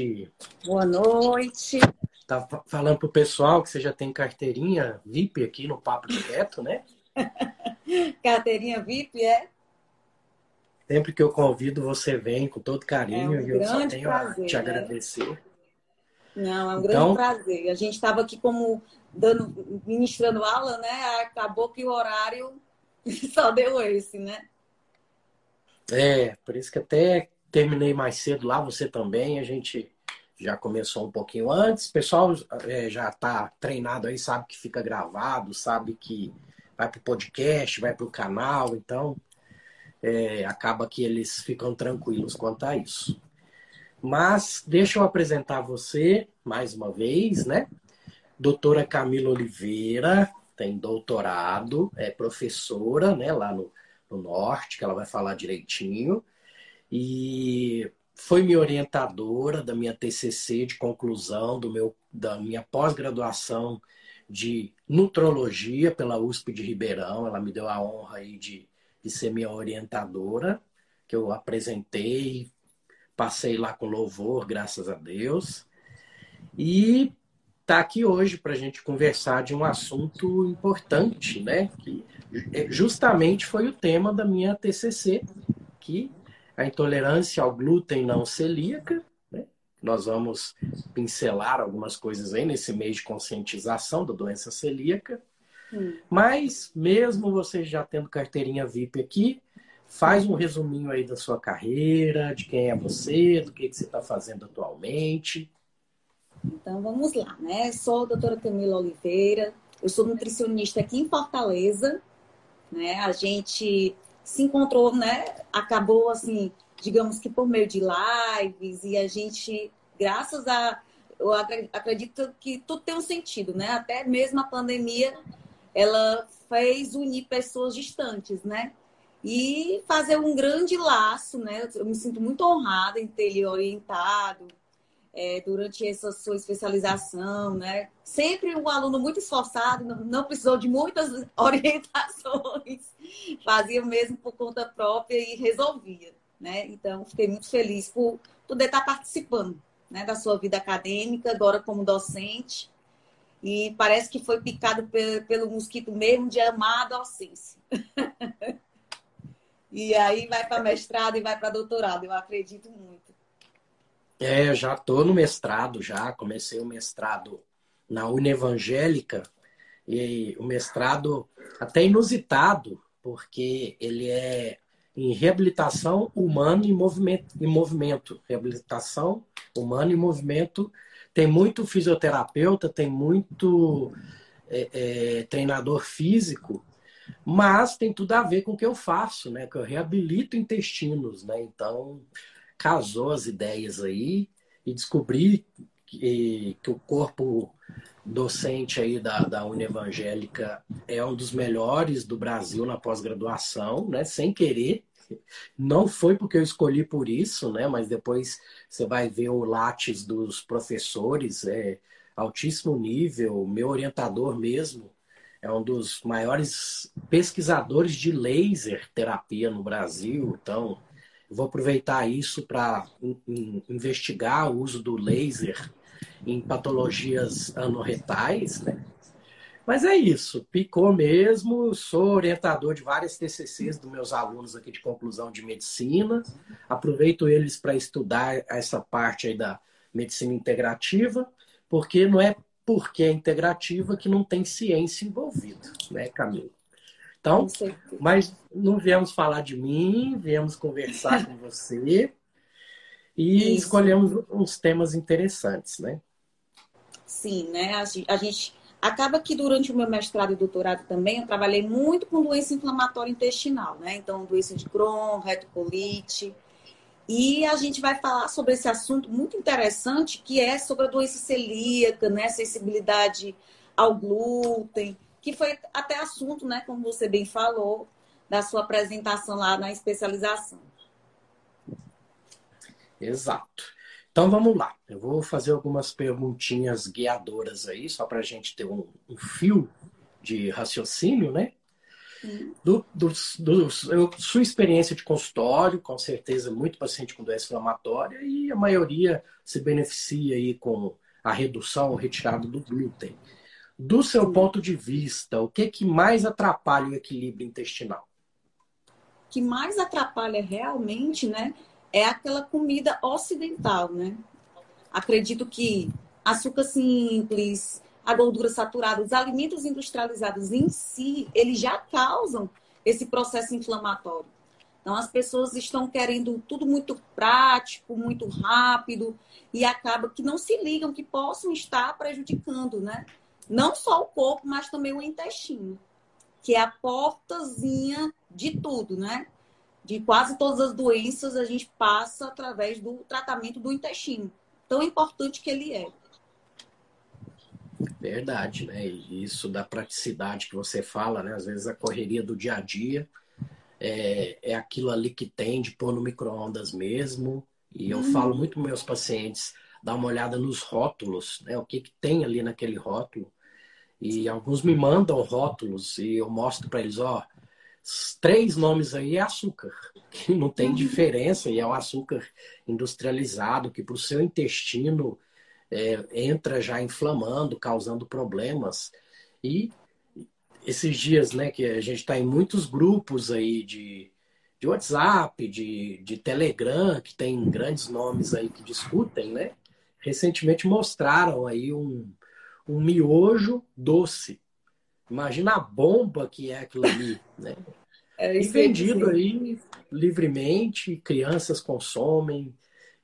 Noite. Boa noite. Tá falando pro pessoal que você já tem carteirinha VIP aqui no Papo Direto, né? carteirinha VIP, é? Sempre que eu convido, você vem com todo carinho é um e eu só tenho prazer, a te né? agradecer. Não, é um Então- grande prazer. A gente estava aqui como dando, ministrando aula, né? Acabou que o horário só deu esse, né? É, por isso que até terminei mais cedo lá, você também, a gente já começou um pouquinho antes. O pessoal é, já está treinado aí, sabe que fica gravado, sabe que vai para o podcast, vai para o canal, então é, acaba que eles ficam tranquilos quanto a isso. Mas deixa eu apresentar você mais uma vez, né? Doutora Camila Oliveira, tem doutorado, é professora, né, lá no, no Norte, que ela vai falar direitinho e foi minha orientadora da minha TCC de conclusão do meu, da minha pós-graduação de nutrologia pela USP de Ribeirão. Ela me deu a honra aí de, de ser minha orientadora, que eu apresentei, passei lá com louvor, graças a Deus. E está aqui hoje para a gente conversar de um assunto importante, né? Que justamente foi o tema da minha TCC, que a intolerância ao glúten não celíaca. Né? Nós vamos pincelar algumas coisas aí nesse mês de conscientização da doença celíaca. Hum. Mas, mesmo você já tendo carteirinha VIP aqui, faz um resuminho aí da sua carreira, de quem é você, do que, que você está fazendo atualmente. Então vamos lá, né? Sou a doutora Camila Oliveira, eu sou nutricionista aqui em Fortaleza, né? A gente se encontrou, né? Acabou assim, digamos que por meio de lives e a gente, graças a, eu acre- acredito que tudo tem um sentido, né? Até mesmo a pandemia, ela fez unir pessoas distantes, né? E fazer um grande laço, né? Eu me sinto muito honrada em ter lhe orientado é, durante essa sua especialização, né? Sempre um aluno muito esforçado, não, não precisou de muitas orientações, fazia mesmo por conta própria e resolvia, né? Então, fiquei muito feliz por poder estar participando, né, da sua vida acadêmica, agora como docente, e parece que foi picado pe- pelo mosquito mesmo de amar a docência. e aí vai para mestrado e vai para doutorado, eu acredito muito. É, já estou no mestrado já, comecei o mestrado na Unevangélica e o mestrado até inusitado, porque ele é em reabilitação humana e movimento, e movimento. Reabilitação humana e movimento. Tem muito fisioterapeuta, tem muito é, é, treinador físico, mas tem tudo a ver com o que eu faço, né? Que eu reabilito intestinos, né? Então, casou as ideias aí e descobri que, que o corpo docente aí da, da Unevangélica é um dos melhores do Brasil na pós-graduação, né? Sem querer. Não foi porque eu escolhi por isso, né? Mas depois você vai ver o látis dos professores, é altíssimo nível. Meu orientador mesmo é um dos maiores pesquisadores de laser terapia no Brasil. Então, vou aproveitar isso para investigar o uso do laser em patologias anorretais, né? Mas é isso, picou mesmo. Sou orientador de várias TCCs dos meus alunos aqui de conclusão de medicina. Aproveito eles para estudar essa parte aí da medicina integrativa, porque não é porque é integrativa que não tem ciência envolvida, né, Camila? Então, mas não viemos falar de mim, viemos conversar com você e Isso. escolhemos uns temas interessantes, né? Sim, né? A gente acaba que durante o meu mestrado e doutorado também eu trabalhei muito com doença inflamatória intestinal, né? Então, doença de Crohn, retocolite. E a gente vai falar sobre esse assunto muito interessante, que é sobre a doença celíaca, né? Sensibilidade ao glúten, que foi até assunto, né? Como você bem falou, da sua apresentação lá na especialização. Exato. Então vamos lá. Eu vou fazer algumas perguntinhas guiadoras aí, só para a gente ter um, um, fio de raciocínio, né? Do, do, do, sua experiência de consultório, com certeza, muito paciente com doença inflamatória e a maioria se beneficia aí com a redução ou retirada do glúten. Do seu ponto de vista, o que, que mais atrapalha o equilíbrio intestinal? O que mais atrapalha realmente, né, é aquela comida ocidental, né? Acredito que açúcar simples, a gordura saturada, os alimentos industrializados em si, eles já causam esse processo inflamatório. Então, as pessoas estão querendo tudo muito prático, muito rápido, e acaba que não se ligam que possam estar prejudicando, né? Não só o corpo, mas também o intestino, que é a portazinha de tudo, né? de quase todas as doenças a gente passa através do tratamento do intestino. Tão importante que ele é. Verdade, né? isso da praticidade que você fala, né? Às vezes a correria do dia a dia é, é aquilo ali que tem de pôr no micro-ondas mesmo. E eu hum. falo muito para meus pacientes, dá uma olhada nos rótulos, né? O que, que tem ali naquele rótulo. E alguns me mandam rótulos e eu mostro para eles, ó, três nomes aí é açúcar, que não tem uhum. diferença e é um açúcar industrializado que para o seu intestino é, entra já inflamando, causando problemas. E esses dias, né, que a gente está em muitos grupos aí de, de WhatsApp, de, de Telegram, que tem grandes nomes aí que discutem, né? Recentemente mostraram aí um, um miojo doce Imagina a bomba que é aquilo ali, né? É, e vendido aí livremente, crianças consomem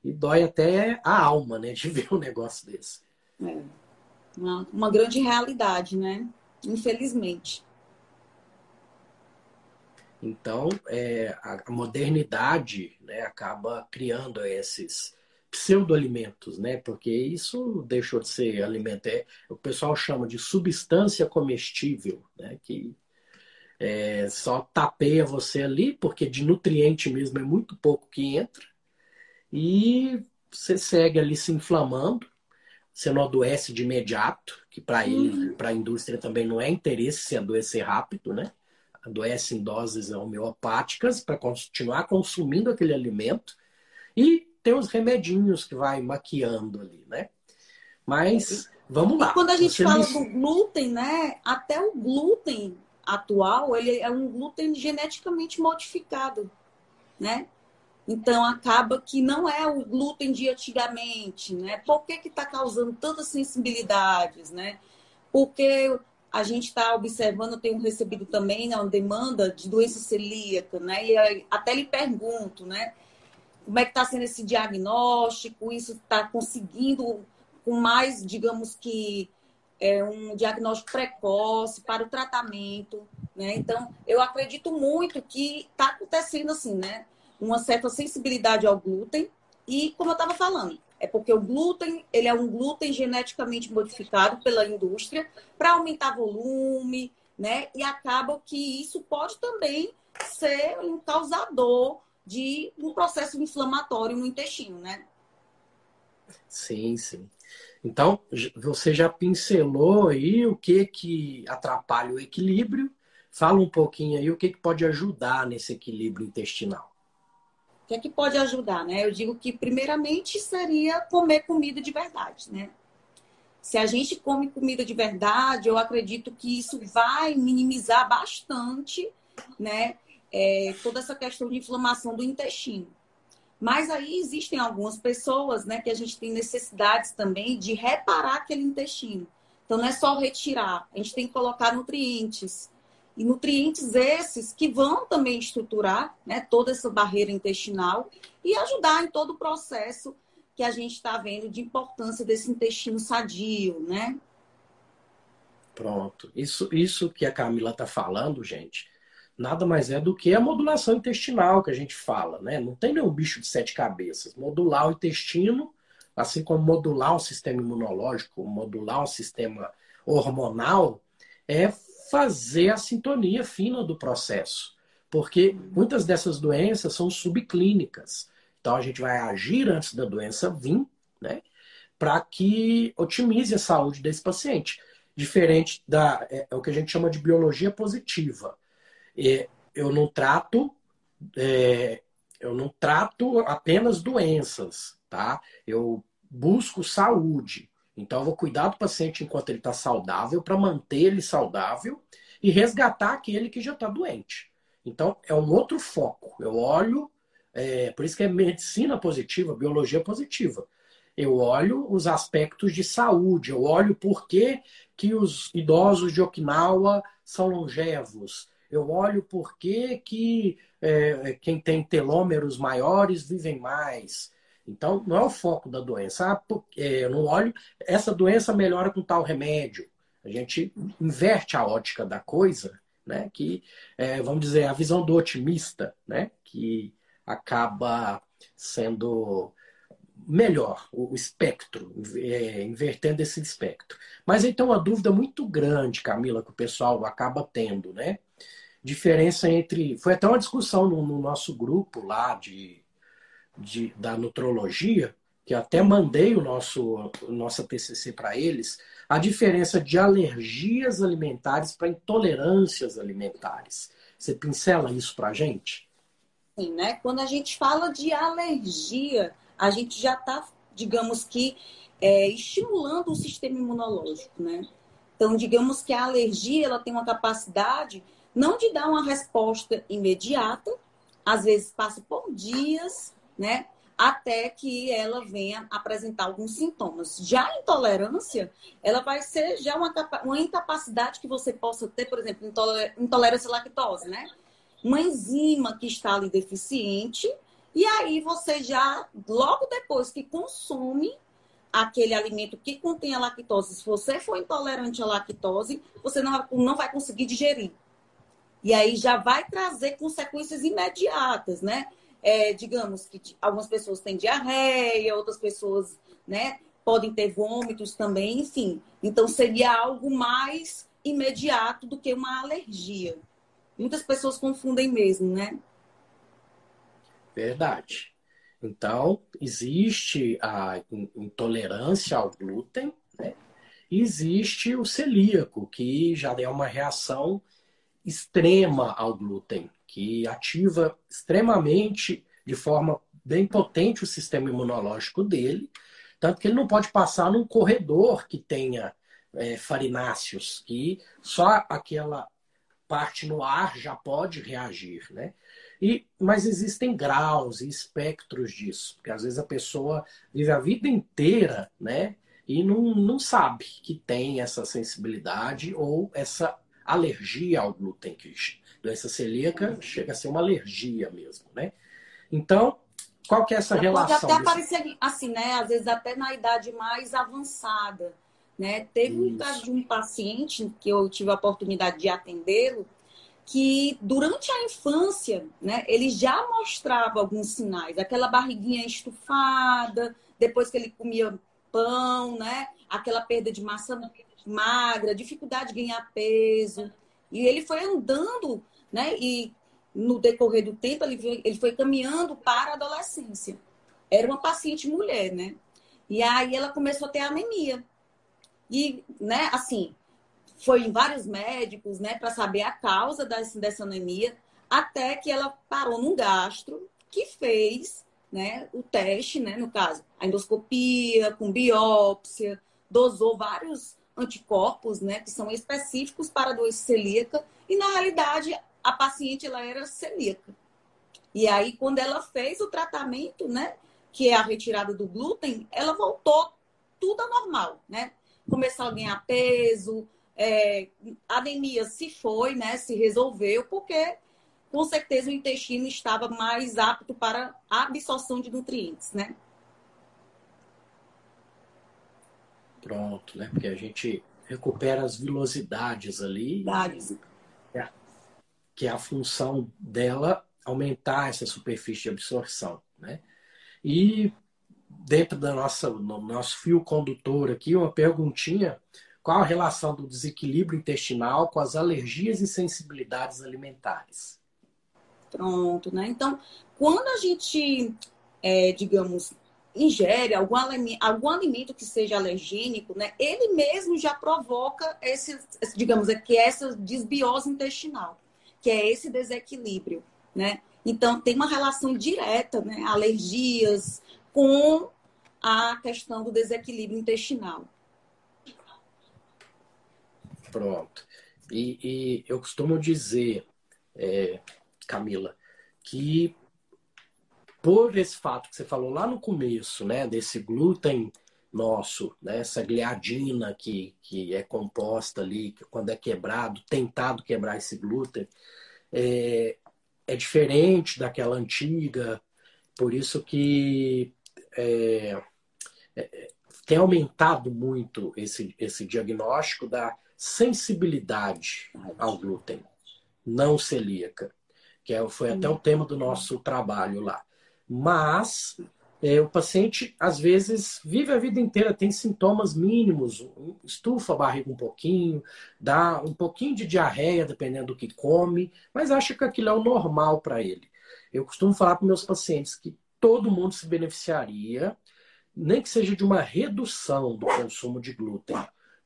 e dói até a alma, né, de ver um negócio desse. É. Uma, uma grande realidade, né? Infelizmente. Então, é, a modernidade né, acaba criando esses pseudoalimentos, né? Porque isso deixou de ser alimento. É, o pessoal chama de substância comestível, né? Que é, só tapeia você ali, porque de nutriente mesmo é muito pouco que entra. E você segue ali se inflamando. Você não adoece de imediato, que para ele, uhum. para a indústria também não é interesse se adoecer rápido, né? Adoece em doses homeopáticas para continuar consumindo aquele alimento. E tem os remedinhos que vai maquiando ali, né? Mas vamos lá. E quando a gente fala me... do glúten, né? Até o glúten atual, ele é um glúten geneticamente modificado, né? Então acaba que não é o glúten de antigamente, né? Por que que está causando tantas sensibilidades, né? Porque a gente está observando, eu tenho recebido também né, uma demanda de doença celíaca, né? E até lhe pergunto, né? Como é que está sendo esse diagnóstico? Isso está conseguindo com mais, digamos que, é, um diagnóstico precoce para o tratamento, né? Então, eu acredito muito que está acontecendo assim, né? Uma certa sensibilidade ao glúten e, como eu estava falando, é porque o glúten, ele é um glúten geneticamente modificado pela indústria para aumentar volume, né? E acaba que isso pode também ser um causador de um processo inflamatório no intestino, né? Sim, sim. Então, você já pincelou aí o que que atrapalha o equilíbrio. Fala um pouquinho aí o que, que pode ajudar nesse equilíbrio intestinal que é que pode ajudar, né? Eu digo que primeiramente seria comer comida de verdade, né? Se a gente come comida de verdade, eu acredito que isso vai minimizar bastante, né? É, toda essa questão de inflamação do intestino. Mas aí existem algumas pessoas, né, que a gente tem necessidades também de reparar aquele intestino. Então não é só retirar, a gente tem que colocar nutrientes, e nutrientes esses que vão também estruturar né, toda essa barreira intestinal e ajudar em todo o processo que a gente está vendo de importância desse intestino sadio, né? Pronto. Isso, isso que a Camila está falando, gente, nada mais é do que a modulação intestinal que a gente fala, né? Não tem nenhum bicho de sete cabeças. Modular o intestino, assim como modular o sistema imunológico, modular o sistema hormonal, é fazer a sintonia fina do processo. Porque muitas dessas doenças são subclínicas. Então a gente vai agir antes da doença vir, né? Para que otimize a saúde desse paciente. Diferente da. É, é, o que a gente chama de biologia positiva. Eu não trato. É, eu não trato apenas doenças, tá? Eu busco saúde. Então, eu vou cuidar do paciente enquanto ele está saudável, para manter ele saudável e resgatar aquele que já está doente. Então, é um outro foco. Eu olho, é, por isso que é medicina positiva, biologia positiva. Eu olho os aspectos de saúde, eu olho por que, que os idosos de Okinawa são longevos, eu olho por que, é, quem tem telômeros maiores vivem mais. Então, não é o foco da doença. Ah, é, eu não olho, essa doença melhora com tal remédio. A gente inverte a ótica da coisa, né? Que, é, vamos dizer, a visão do otimista, né? Que acaba sendo melhor o espectro, é, invertendo esse espectro. Mas então uma dúvida muito grande, Camila, que o pessoal acaba tendo, né? Diferença entre. Foi até uma discussão no, no nosso grupo lá de de, da nutrologia, que até mandei o nosso nossa TCC para eles, a diferença de alergias alimentares para intolerâncias alimentares. Você pincela isso para a gente? Sim, né? Quando a gente fala de alergia, a gente já está, digamos que, é, estimulando o sistema imunológico, né? Então, digamos que a alergia ela tem uma capacidade não de dar uma resposta imediata, às vezes passa por dias, né? Até que ela venha apresentar alguns sintomas. Já a intolerância, ela vai ser já uma, uma incapacidade que você possa ter, por exemplo, intolerância à lactose, né? Uma enzima que está ali deficiente, e aí você já, logo depois que consome aquele alimento que contém a lactose, se você for intolerante à lactose, você não, não vai conseguir digerir. E aí já vai trazer consequências imediatas, né? é, digamos que algumas pessoas têm diarreia, outras pessoas, né, podem ter vômitos também, enfim. Então seria algo mais imediato do que uma alergia. Muitas pessoas confundem mesmo, né? Verdade. Então, existe a intolerância ao glúten, né? existe o celíaco, que já é uma reação extrema ao glúten que ativa extremamente, de forma bem potente, o sistema imunológico dele, tanto que ele não pode passar num corredor que tenha é, farináceos, que só aquela parte no ar já pode reagir, né? E, mas existem graus e espectros disso, porque às vezes a pessoa vive a vida inteira, né? e não, não sabe que tem essa sensibilidade ou essa alergia ao glúten, que doença celíaca chega a ser uma alergia mesmo, né? Então, qual que é essa relação? Pode até desse... aparecer assim, né? Às vezes até na idade mais avançada, né? Teve Isso. um caso de um paciente que eu tive a oportunidade de atendê-lo, que durante a infância, né, ele já mostrava alguns sinais, aquela barriguinha estufada, depois que ele comia pão, né, aquela perda de massa magra, dificuldade de ganhar peso. E ele foi andando, né, e no decorrer do tempo ele foi, ele foi caminhando para a adolescência. Era uma paciente mulher, né? E aí ela começou a ter anemia. E, né, assim, foi em vários médicos, né, para saber a causa dessa, dessa anemia, até que ela parou num gastro que fez, né, o teste, né, no caso, a endoscopia com biópsia, dosou vários anticorpos, né, que são específicos para a doença celíaca, e na realidade a paciente ela era celíaca. E aí quando ela fez o tratamento, né, que é a retirada do glúten, ela voltou tudo normal, né? Começou a ganhar peso, é, anemia se foi, né, se resolveu, porque com certeza o intestino estava mais apto para a absorção de nutrientes, né? Pronto, né? Porque a gente recupera as vilosidades ali. É, que é a função dela aumentar essa superfície de absorção, né? E dentro da nossa, no nosso fio condutor aqui, uma perguntinha qual a relação do desequilíbrio intestinal com as alergias e sensibilidades alimentares? Pronto, né? Então, quando a gente, é, digamos, ingere algum, algum alimento que seja alergênico, né, ele mesmo já provoca esse, digamos, é que é essa desbiose intestinal, que é esse desequilíbrio, né? Então, tem uma relação direta, né, alergias com a questão do desequilíbrio intestinal. Pronto. E, e eu costumo dizer, é, Camila, que por esse fato que você falou lá no começo, né, desse glúten nosso, né, essa gliadina que, que é composta ali, que quando é quebrado, tentado quebrar esse glúten, é, é diferente daquela antiga, por isso que é, é, tem aumentado muito esse, esse diagnóstico da sensibilidade ao glúten, não celíaca, que é, foi até o tema do nosso trabalho lá. Mas é, o paciente, às vezes, vive a vida inteira, tem sintomas mínimos, estufa a barriga um pouquinho, dá um pouquinho de diarreia, dependendo do que come, mas acha que aquilo é o normal para ele. Eu costumo falar para meus pacientes que todo mundo se beneficiaria, nem que seja de uma redução do consumo de glúten.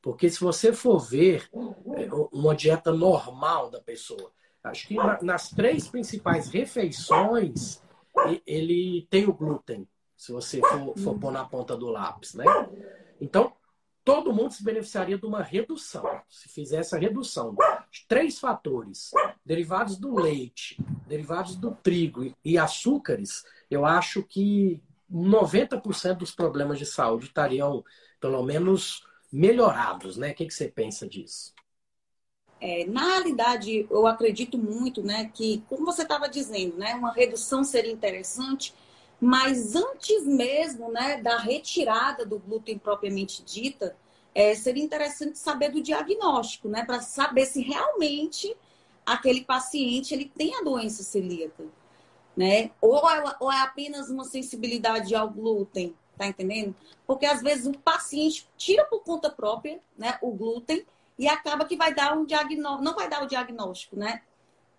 Porque se você for ver é, uma dieta normal da pessoa, acho que nas três principais refeições ele tem o glúten, se você for, for pôr na ponta do lápis, né? Então, todo mundo se beneficiaria de uma redução. Se fizesse a redução três fatores, derivados do leite, derivados do trigo e açúcares, eu acho que 90% dos problemas de saúde estariam, pelo menos, melhorados, né? O que, que você pensa disso? É, na realidade, eu acredito muito, né, que, como você estava dizendo, né, uma redução seria interessante, mas antes mesmo, né, da retirada do glúten propriamente dita, é, seria interessante saber do diagnóstico, né, para saber se realmente aquele paciente ele tem a doença celíaca, né, ou é, ou é apenas uma sensibilidade ao glúten, Tá entendendo? Porque às vezes o paciente tira por conta própria, né, o glúten e acaba que vai dar um diagnóstico, não vai dar o diagnóstico, né?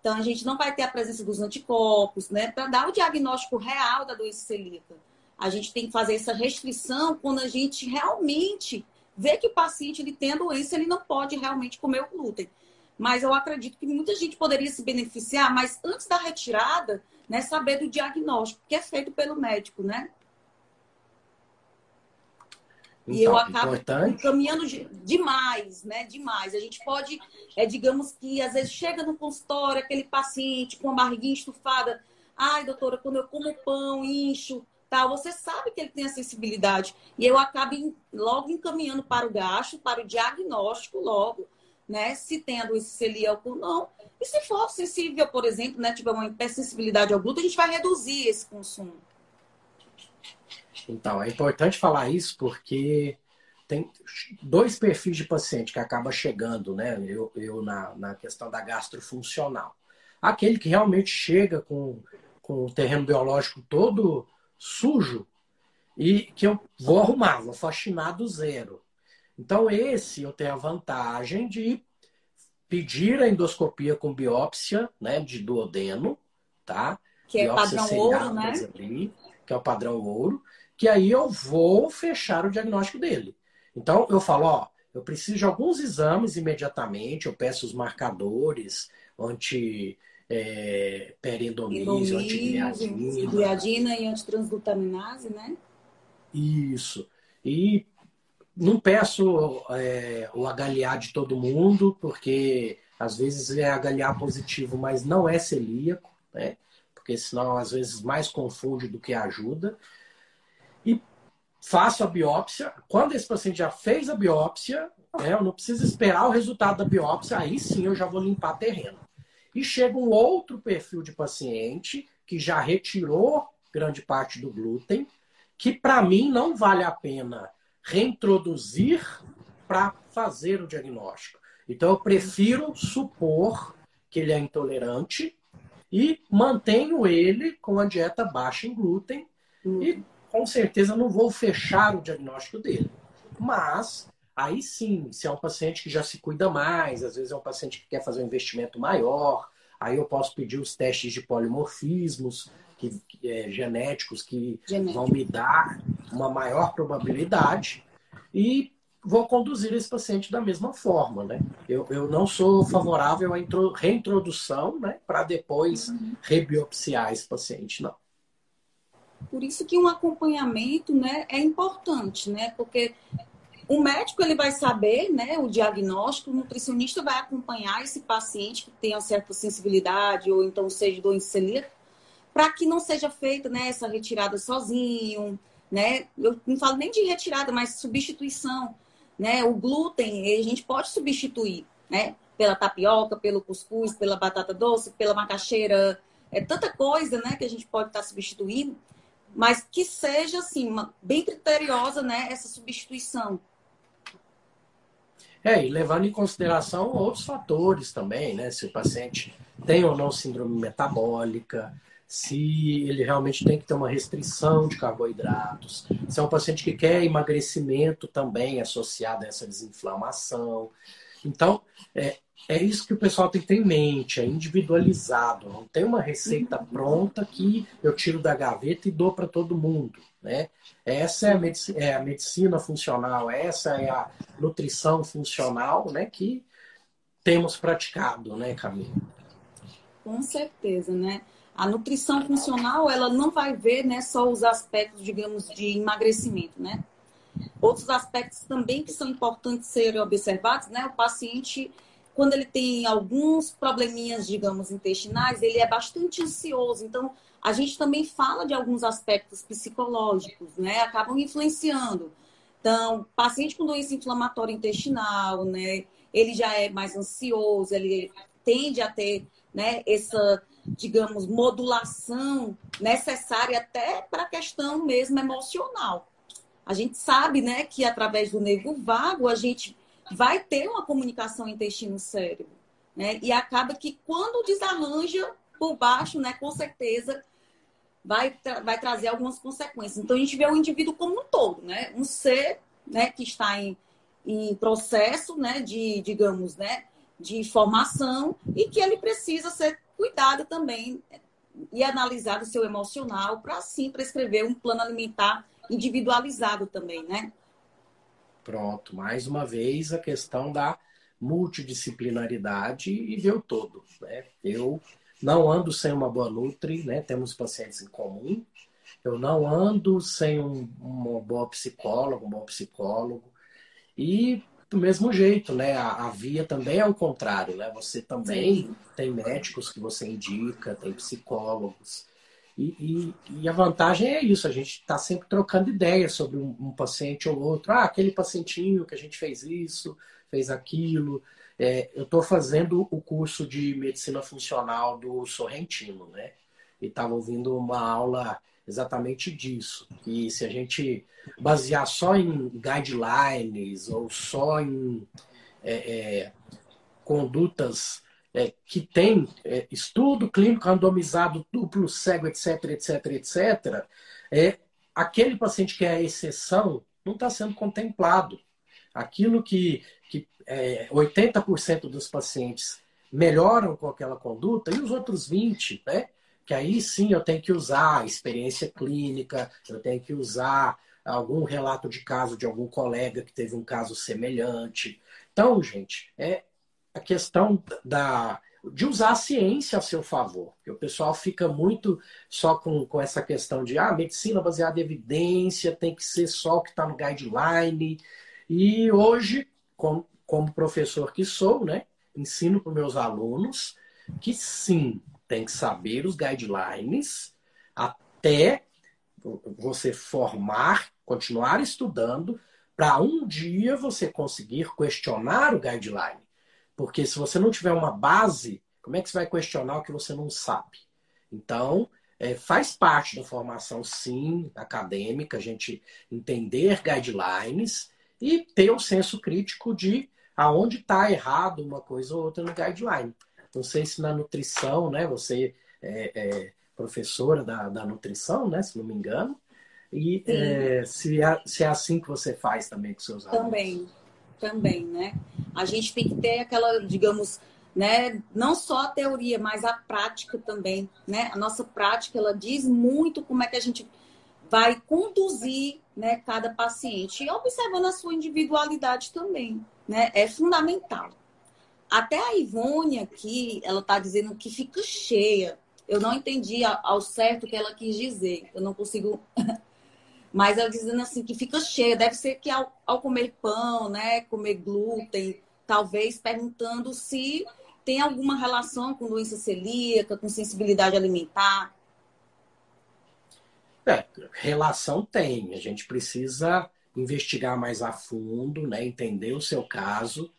Então a gente não vai ter a presença dos anticorpos, né, para dar o diagnóstico real da doença celíaca. A gente tem que fazer essa restrição quando a gente realmente vê que o paciente ele tem a doença, ele não pode realmente comer o glúten. Mas eu acredito que muita gente poderia se beneficiar, mas antes da retirada, né, saber do diagnóstico, que é feito pelo médico, né? E eu então, acabo importante. caminhando demais, né? Demais. A gente pode, é, digamos que às vezes chega no consultório aquele paciente com a barriguinha estufada. Ai, doutora, quando eu como pão, incho. tal, você sabe que ele tem acessibilidade. E eu acabo logo encaminhando para o gasto, para o diagnóstico logo, né? Se tem a doença celíaca ou não. E se for sensível, por exemplo, né, tiver uma hipersensibilidade ao glúten, a gente vai reduzir esse consumo. Então, é importante falar isso porque tem dois perfis de paciente que acaba chegando, né? Eu, eu na, na questão da gastrofuncional. Aquele que realmente chega com, com o terreno biológico todo sujo e que eu vou arrumar, vou faxinar do zero. Então, esse eu tenho a vantagem de pedir a endoscopia com biópsia né, de duodeno, tá? Que é biópsia padrão ouro, né? Ali, que é o padrão ouro, que aí eu vou fechar o diagnóstico dele. Então, eu falo, ó, eu preciso de alguns exames imediatamente, eu peço os marcadores anti é, perendomísio, antigliadina. e antitransglutaminase, né? Isso. E não peço é, o HLA de todo mundo, porque às vezes é HLA positivo, mas não é celíaco, né? Porque senão às vezes mais confunde do que ajuda. Faço a biópsia. Quando esse paciente já fez a biópsia, né, eu não preciso esperar o resultado da biópsia, aí sim eu já vou limpar terreno. E chega um outro perfil de paciente que já retirou grande parte do glúten, que para mim não vale a pena reintroduzir para fazer o diagnóstico. Então eu prefiro supor que ele é intolerante e mantenho ele com a dieta baixa em glúten uhum. e com certeza não vou fechar o diagnóstico dele. Mas Aí sim, se é um paciente que já se cuida mais, às vezes é um paciente que quer fazer um investimento maior, aí eu posso pedir os testes de polimorfismos que, é, genéticos que Genético. vão me dar uma maior probabilidade e vou conduzir esse paciente da mesma forma, né? Eu, eu não sou favorável à intro, reintrodução, né? Para depois uhum. rebiopsiar esse paciente, não. Por isso que um acompanhamento, né, é importante, né? Porque o médico ele vai saber, né, o diagnóstico, o nutricionista vai acompanhar esse paciente que tem uma certa sensibilidade ou então seja doença celíaca, para que não seja feita né, essa retirada sozinho, né? Eu não falo nem de retirada, mas substituição, né? O glúten a gente pode substituir, né? Pela tapioca, pelo cuscuz, pela batata doce, pela macaxeira, é tanta coisa, né, que a gente pode estar tá substituindo, mas que seja assim, bem criteriosa, né, essa substituição, é, e levando em consideração outros fatores também, né? Se o paciente tem ou não síndrome metabólica, se ele realmente tem que ter uma restrição de carboidratos, se é um paciente que quer emagrecimento também associado a essa desinflamação. Então, é, é isso que o pessoal tem que ter em mente, é individualizado. Não tem uma receita pronta que eu tiro da gaveta e dou para todo mundo. Né? Essa é a, medicina, é a, medicina, funcional, essa é a nutrição funcional né, que temos praticado, né, Camila? Com certeza, né? A nutrição funcional, ela não vai ver né, só os aspectos, digamos, de emagrecimento, né? Outros aspectos também que são importantes serem observados, né? O paciente, quando ele tem alguns probleminhas, digamos, intestinais, ele é bastante ansioso. Então, a gente também fala de alguns aspectos psicológicos, né? Acabam influenciando. Então, paciente com doença inflamatória intestinal, né? Ele já é mais ansioso, ele tende a ter, né, essa, digamos, modulação necessária até para a questão mesmo emocional. A gente sabe, né, que através do nervo vago a gente vai ter uma comunicação intestino-cérebro, né? E acaba que quando desarranja por baixo, né, com certeza vai, tra vai trazer algumas consequências. Então, a gente vê o indivíduo como um todo, né? Um ser né, que está em, em processo né, de, digamos, né, de formação e que ele precisa ser cuidado também e analisado o seu emocional para, assim, prescrever um plano alimentar individualizado também, né? Pronto, mais uma vez a questão da multidisciplinaridade e ver o todo. Né? Eu não ando sem uma boa Nutri, né? Temos pacientes em comum. Eu não ando sem um, uma boa psicóloga, um bom psicólogo. E do mesmo jeito, né? A, a, via também é o contrário, né? Você também Sim. tem médicos que você indica, tem psicólogos. E, e, e, a vantagem é isso, a gente está sempre trocando ideias sobre um, um, paciente ou outro. Ah, aquele pacientinho que a gente fez isso, fez aquilo. É, eu estou fazendo o curso de medicina funcional do Sorrentino, né? E estava ouvindo uma aula exatamente disso. Que se a gente basear só em guidelines ou só em é, é, condutas é, que tem é, estudo clínico randomizado, duplo, cego, etc, etc, etc, é, aquele paciente que é a exceção não está sendo contemplado. Aquilo que, que é, 80% dos pacientes melhoram com aquela conduta e os outros 20%, né? que aí sim eu tenho que usar a experiência clínica, eu tenho que usar algum relato de caso de algum colega que teve um caso semelhante. Então, gente, é a questão da, de usar a ciência a seu favor. Porque o pessoal fica muito só com, com essa questão de ah, medicina baseada em evidência, tem que ser só o que está no guideline. E hoje, como, como professor que sou, né, ensino para meus alunos que sim, tem que saber os guidelines até você formar, continuar estudando, para um dia você conseguir questionar o guideline. Porque se você não tiver uma base, como é que você vai questionar o que você não sabe? Então, é, faz parte da formação, sim, acadêmica, a gente entender guidelines e ter o senso crítico de aonde está errado uma coisa ou outra no guideline. Não sei se na nutrição, né? Você é, é professora da, da nutrição, né? Se não me engano. E é, se, é, se é assim que você faz também com seus alunos. Também, também, né? A gente tem que ter aquela, digamos, né? Não só a teoria, mas a prática também, né? A nossa prática, ela diz muito como é que a gente vai conduzir, né, cada paciente e observando a sua individualidade também, né? É fundamental. Até a Ivone aqui, ela está dizendo que fica cheia. Eu não entendi ao certo o que ela quis dizer. Eu não consigo. Mas ela dizendo assim que fica cheia. Deve ser que ao, ao comer pão, né, comer glúten, talvez perguntando se tem alguma relação com doença celíaca, com sensibilidade alimentar. É, relação tem. A gente precisa investigar mais a fundo, né, entender o seu caso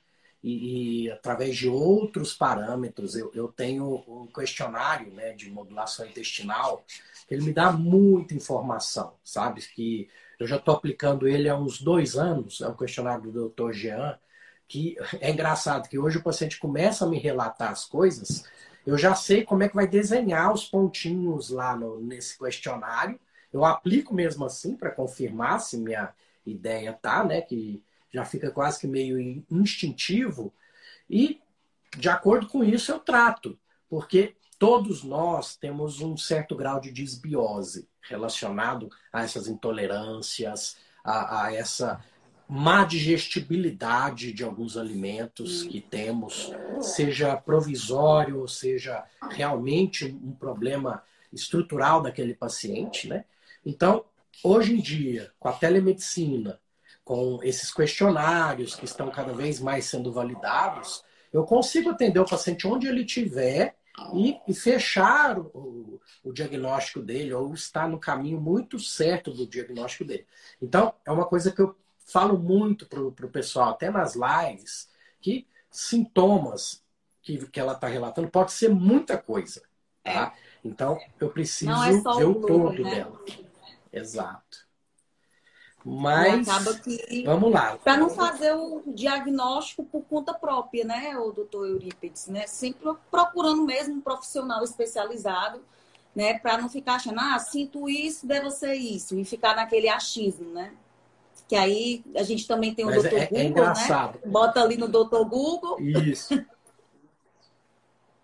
e, e, através de outros parâmetros, eu, eu tenho um questionário né, de modulação intestinal, que ele me dá muita informação, sabe? Que eu já estou aplicando ele há uns dois anos, é um questionário do Dr. Jean, que é engraçado que hoje o paciente começa a me relatar as coisas, eu já sei como é que vai desenhar os pontinhos lá no, nesse questionário, eu aplico mesmo assim para confirmar se minha ideia tá, né? Que já fica quase que meio instintivo. E, de acordo com isso, eu trato, porque todos nós temos um certo grau de desbiose relacionado a essas intolerâncias, a, a essa má digestibilidade de alguns alimentos que temos, seja provisório, ou seja realmente um problema estrutural daquele paciente, né? Então, hoje em dia, com a telemedicina, com esses questionários que estão cada vez mais sendo validados, eu consigo atender o paciente onde ele estiver e, e fechar o, o, diagnóstico dele, ou estar no caminho muito certo do diagnóstico dele. Então, é uma coisa que eu falo muito para o pessoal, até nas lives, que sintomas que, que ela está relatando pode ser muita coisa. Tá? É. Então, eu preciso é ver o todo né? dela. Exato. Mas acaba que vamos lá. Para não fazer o diagnóstico por conta própria, né, o doutor Eurípides, né? Sempre procurando mesmo um profissional especializado, né, para não ficar achando, ah, sinto isso, deve ser isso, e ficar naquele achismo, né? Que aí a gente também tem o Mas doutor é, é Google, é engraçado. né? Bota ali no doutor Google. Isso.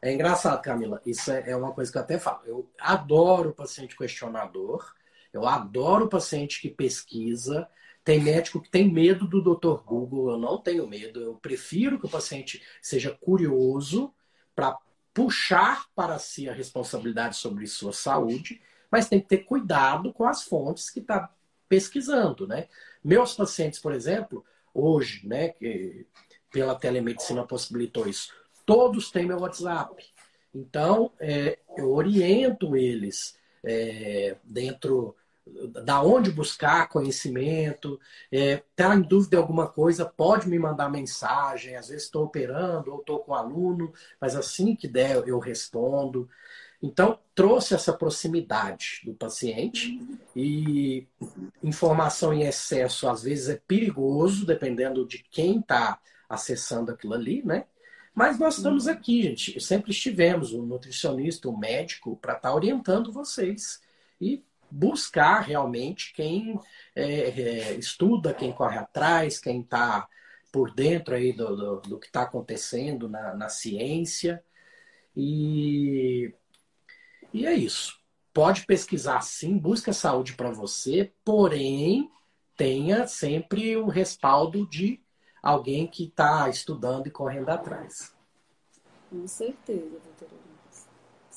É engraçado, Camila. Isso é, é uma coisa que eu até falo. Eu adoro o paciente questionador eu adoro o paciente que pesquisa. Tem médico que tem medo do Dr. Google, eu não tenho medo. Eu prefiro que o paciente seja curioso para puxar para si a responsabilidade sobre sua saúde, mas tem que ter cuidado com as fontes que está pesquisando, né? Meus pacientes, por exemplo, hoje, né, que pela telemedicina possibilitou isso, todos têm meu WhatsApp. Então, é, eu oriento eles é, dentro da onde buscar conhecimento, é, tá em dúvida de alguma coisa, pode me mandar mensagem, às vezes estou operando ou estou com aluno, mas assim que der eu respondo. Então, trouxe essa proximidade do paciente e informação em excesso às vezes é perigoso, dependendo de quem está acessando aquilo ali, né? Mas nós estamos aqui, gente. Sempre estivemos, um nutricionista, um médico, para estar tá orientando vocês. E buscar realmente quem é, é, estuda, quem corre atrás, quem está por dentro aí do, do, do que está acontecendo na, na ciência. E, e é isso. Pode pesquisar sim, busca saúde para você, porém tenha sempre um respaldo de alguém que está estudando e correndo atrás. Com certeza, doutora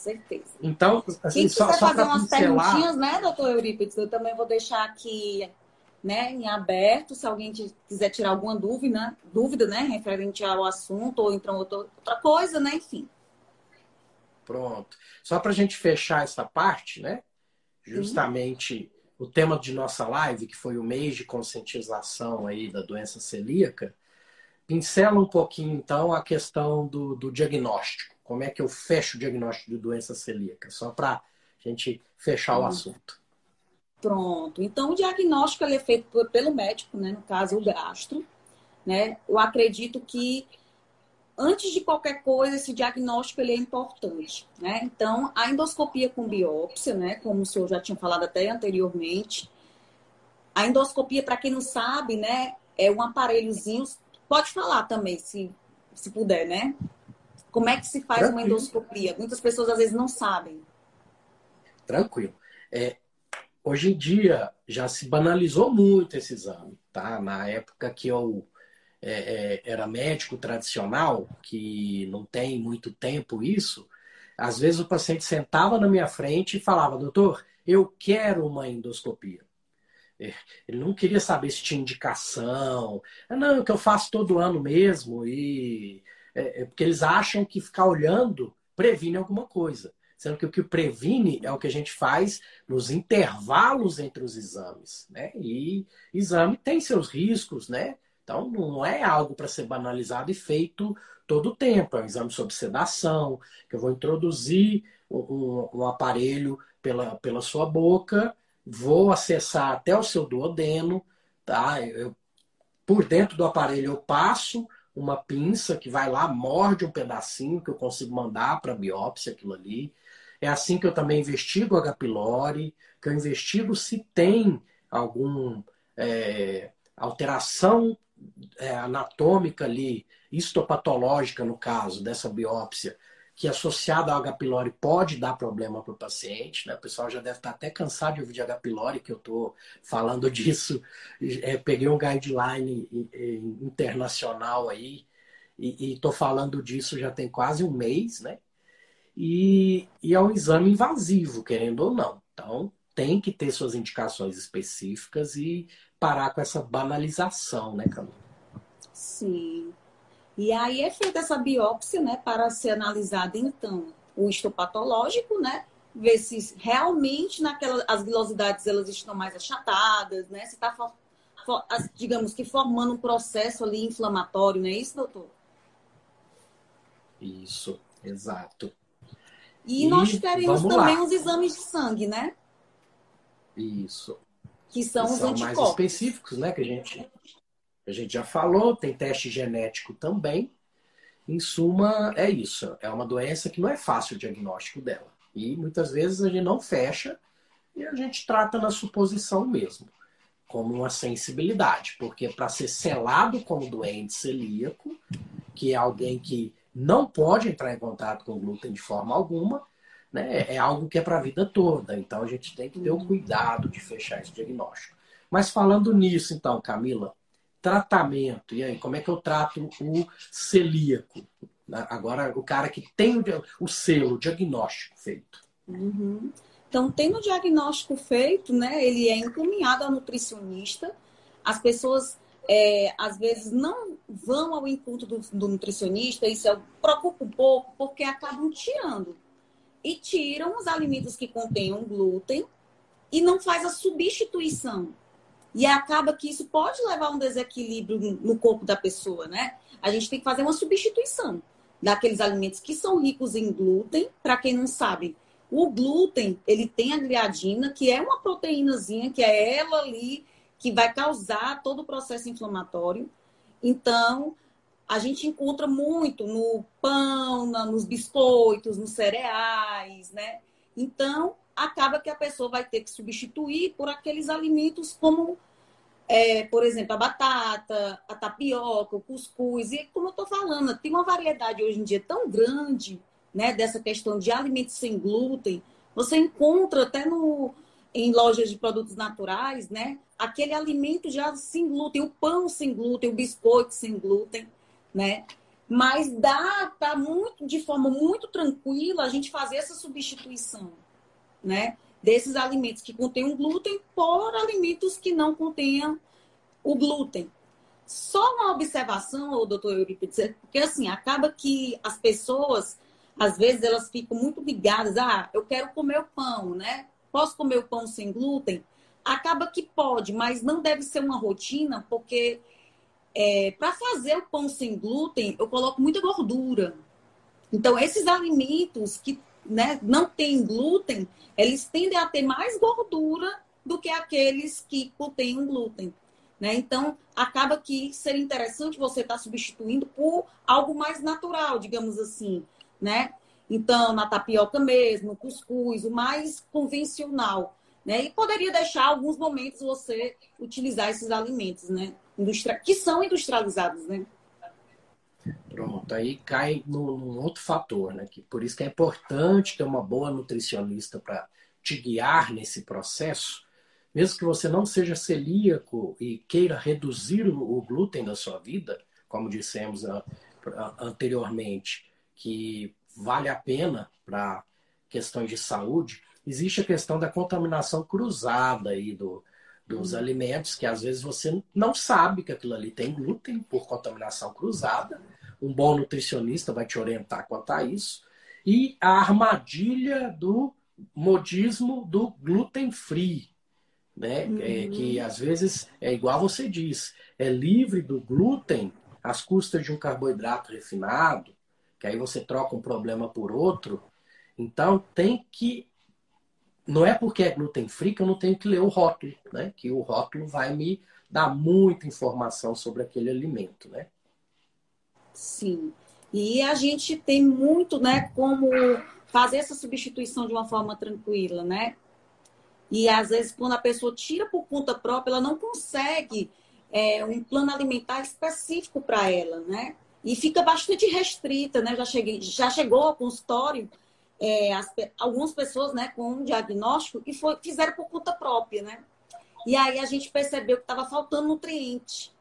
certeza. Então, assim, Quem só, quiser só fazer umas pincelar... perguntinhas, né, doutor Eurípides, eu também vou deixar aqui né, em aberto, se alguém quiser tirar alguma dúvida, dúvida, né, referente ao assunto, ou então outra, coisa, né, enfim. Pronto. Só para a gente fechar essa parte, né, justamente o tema de nossa live, que foi o mês de conscientização aí da doença celíaca, pincela um pouquinho, então, a questão do, do diagnóstico. Como é que eu fecho o diagnóstico de doença celíaca? Só para a gente fechar o hum. assunto. Pronto. Então, o diagnóstico é feito pelo médico, né? no caso, o gastro. Né? Eu acredito que, antes de qualquer coisa, esse diagnóstico ele é importante. Né? Então, a endoscopia com biópsia, né? como o senhor já tinha falado até anteriormente, a endoscopia, para quem não sabe, né, é um aparelhozinho. Pode falar também, se, se puder, né? Como é que se faz Tranquilo. uma endoscopia? Muitas pessoas às vezes não sabem. Tranquilo. É, hoje em dia já se banalizou muito esse exame, tá? Na época que eu é, é, era médico tradicional, que não tem muito tempo isso, às vezes o paciente sentava na minha frente e falava, doutor, eu quero uma endoscopia. É, ele não queria saber se tinha indicação. Não, que eu faço todo ano mesmo e é, é porque eles acham que ficar olhando previne alguma coisa. Sendo que o que previne é o que a gente faz nos intervalos entre os exames. Né? E exame tem seus riscos, né? Então não é algo para ser banalizado e feito todo o tempo. É um exame sobre sedação, que eu vou introduzir um, um aparelho pela, pela sua boca, vou acessar até o seu duodeno, tá? Eu, por dentro do aparelho eu passo uma pinça que vai lá, morde um pedacinho que eu consigo mandar para biópsia aquilo ali. É assim que eu também investigo H. pylori, que eu investigo se tem algum é, alteração é, anatômica ali, histopatológica no caso dessa biópsia, que associada ao H. pylori pode dar problema para o paciente. Né? O pessoal já deve estar até cansado de ouvir de H. pylori, que eu estou falando disso. É, peguei um guideline internacional aí e estou falando disso já tem quase um mês, né? E, e é um exame invasivo, querendo ou não. Então, tem que ter suas indicações específicas e parar com essa banalização, né, Camila? Sim. E aí é feita essa biópsia, né, para ser analisada então o histopatológico, né, ver se realmente naquelas as vilosidades elas estão mais achatadas, né, se está digamos que formando um processo ali inflamatório, não é isso, doutor? Isso, exato. E, e nós teremos também lá. os exames de sangue, né? Isso. Que são que os são anticorpos. mais específicos, né, que a gente a gente já falou, tem teste genético também. Em suma, é isso. É uma doença que não é fácil o diagnóstico dela. E muitas vezes a gente não fecha e a gente trata na suposição mesmo, como uma sensibilidade. Porque para ser selado como doente celíaco, que é alguém que não pode entrar em contato com glúten de forma alguma, né, é algo que é para a vida toda. Então a gente tem que ter o cuidado de fechar esse diagnóstico. Mas falando nisso, então, Camila, tratamento. E aí, como é que eu trato o celíaco? Agora, o cara que tem o selo, o diagnóstico feito. Uhum. Então, tendo o diagnóstico feito, né, ele é encaminhado ao nutricionista. As pessoas, é, às vezes, não vão ao encontro do, do nutricionista, isso eu preocupa um pouco, porque acabam tirando e tiram os alimentos que contenham glúten e não faz a substituição. E acaba que isso pode levar a um desequilíbrio no corpo da pessoa, né? A gente tem que fazer uma substituição daqueles alimentos que são ricos em glúten. Para quem não sabe, o glúten, ele tem a gliadina, que é uma proteínazinha, que é ela ali que vai causar todo o processo inflamatório. Então, a gente encontra muito no pão, nos biscoitos, nos cereais, né? Então, acaba que a pessoa vai ter que substituir por aqueles alimentos como, é, por exemplo, a batata, a tapioca, o cuscuz. E como eu estou falando, tem uma variedade hoje em dia tão grande né, dessa questão de alimentos sem glúten. Você encontra até no, em lojas de produtos naturais, né? Aquele alimento já sem glúten, o pão sem glúten, o biscoito sem glúten né? Mas dá tá muito de forma muito tranquila a gente fazer essa substituição, né? Desses alimentos que contêm glúten por alimentos que não contenham o glúten. Só uma observação, doutor Eurípides, porque assim, acaba que as pessoas, às vezes, elas ficam muito ligadas, ah, eu quero comer o pão, né? Posso comer o pão sem glúten? Acaba que pode, mas não deve ser uma rotina, porque é, para fazer o pão sem glúten, eu coloco muita gordura. Então, esses alimentos que né, não têm glúten, eles tendem a ter mais gordura do que aqueles que contêm glúten. Né? Então, acaba que seria interessante você estar tá substituindo por algo mais natural, digamos assim. Né? Então, na tapioca mesmo, no cuscuz, o mais convencional. Né? E poderia deixar alguns momentos você utilizar esses alimentos, né? industria... que são industrializados, né? Pronto, aí cai num outro fator, né? Que por isso que é importante ter uma boa nutricionista para te guiar nesse processo, mesmo que você não seja celíaco e queira reduzir o glúten da sua vida, como dissemos anteriormente, que vale a pena para questões de saúde, existe a questão da contaminação cruzada aí do, dos hum. alimentos, que às vezes você não sabe que aquilo ali tem glúten por contaminação cruzada. Um bom nutricionista vai te orientar quanto a isso. E a armadilha do modismo do gluten free, né? Uhum. É, que às vezes é igual você diz, é livre do glúten às custas de um carboidrato refinado, que aí você troca um problema por outro. Então tem que não é porque é gluten free que eu não tenho que ler o rótulo, né? Que o rótulo vai me dar muita informação sobre aquele alimento, né? Sim. E a gente tem muito, né, como fazer essa substituição de uma forma tranquila, né? E às vezes quando a pessoa tira por conta própria, ela não consegue é, um plano alimentar específico para ela, né? E fica bastante restrita, né? Já cheguei, já chegou ao consultório é, as, algumas pessoas né, com um diagnóstico e foi, fizeram por conta própria, né? E aí a gente percebeu que estava faltando nutriente.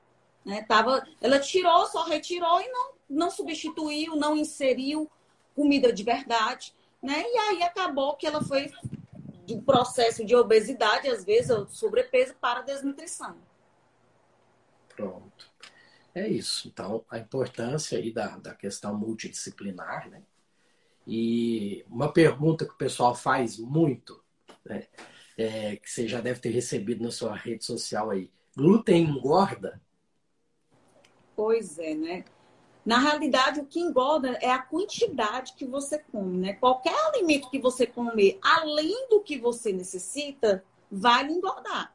Né? Tava, ela tirou, só retirou e não, não substituiu, não inseriu comida de verdade. Né? E aí acabou que ela foi do processo de obesidade, às vezes, ou sobrepeso, para desnutrição. Pronto. É isso. Então, a importância aí da, da questão multidisciplinar, né? E uma pergunta que o pessoal faz muito, né, é, que você já deve ter recebido na sua rede social aí: glúten engorda? Pois é, né? Na realidade, o que engorda é a quantidade que você come, né? Qualquer alimento que você comer além do que você necessita, vai engordar.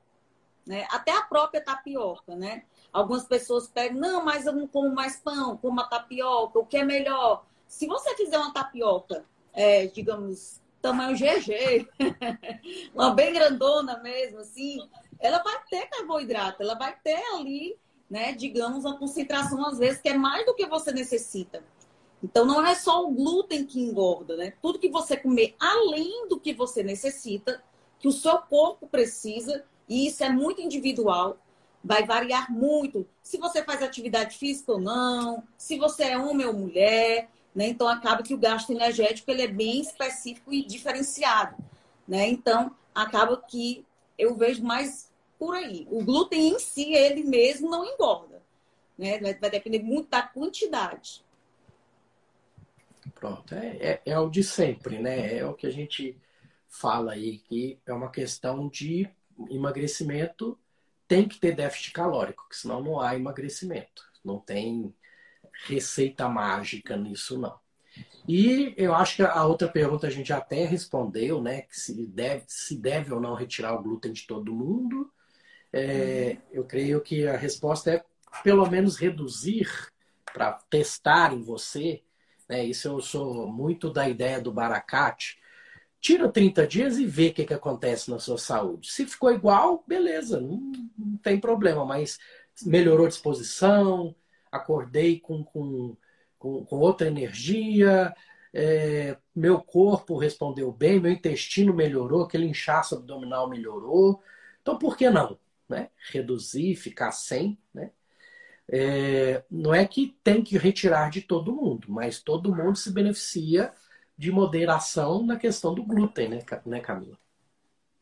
Né? Até a própria tapioca, né? Algumas pessoas pegam, não, mas eu não como mais pão, como a tapioca, o que é melhor? Se você fizer uma tapioca, é, digamos, tamanho GG, uma bem grandona mesmo, assim, ela vai ter carboidrato, ela vai ter ali, né, digamos, uma concentração, às vezes, que é mais do que você necessita. Então, não é só o glúten que engorda, né? Tudo que você comer além do que você necessita, que o seu corpo precisa, e isso é muito individual, vai variar muito. Se você faz atividade física ou não, se você é homem ou mulher, né? Então, acaba que o gasto energético ele é bem específico e diferenciado. Né? Então, acaba que eu vejo mais por aí. O glúten em si, ele mesmo não engorda. Né? Vai depender muito da quantidade. Pronto, é, é, é, o de sempre, né? É o que a gente fala aí, que é uma questão de emagrecimento, tem que ter déficit calórico, senão não há emagrecimento. Não tem receita mágica nisso, não. E eu acho que a outra pergunta a gente até respondeu, né? Que se deve, se deve ou não retirar o glúten de todo mundo. É, eu creio que a resposta é pelo menos reduzir para testar em você. Né? Isso eu sou muito da ideia do baracate. Tira 30 dias e vê o que, que acontece na sua saúde. Se ficou igual, beleza, não, não tem problema, mas melhorou a disposição, acordei com, com, com, com outra energia, é, meu corpo respondeu bem, meu intestino melhorou, aquele inchaço abdominal melhorou. Então, por que não? Né? Reduzir, ficar sem, né? É, não é que tem que retirar de todo mundo, mas todo mundo se beneficia de moderação na questão do glúten, né, né Camila?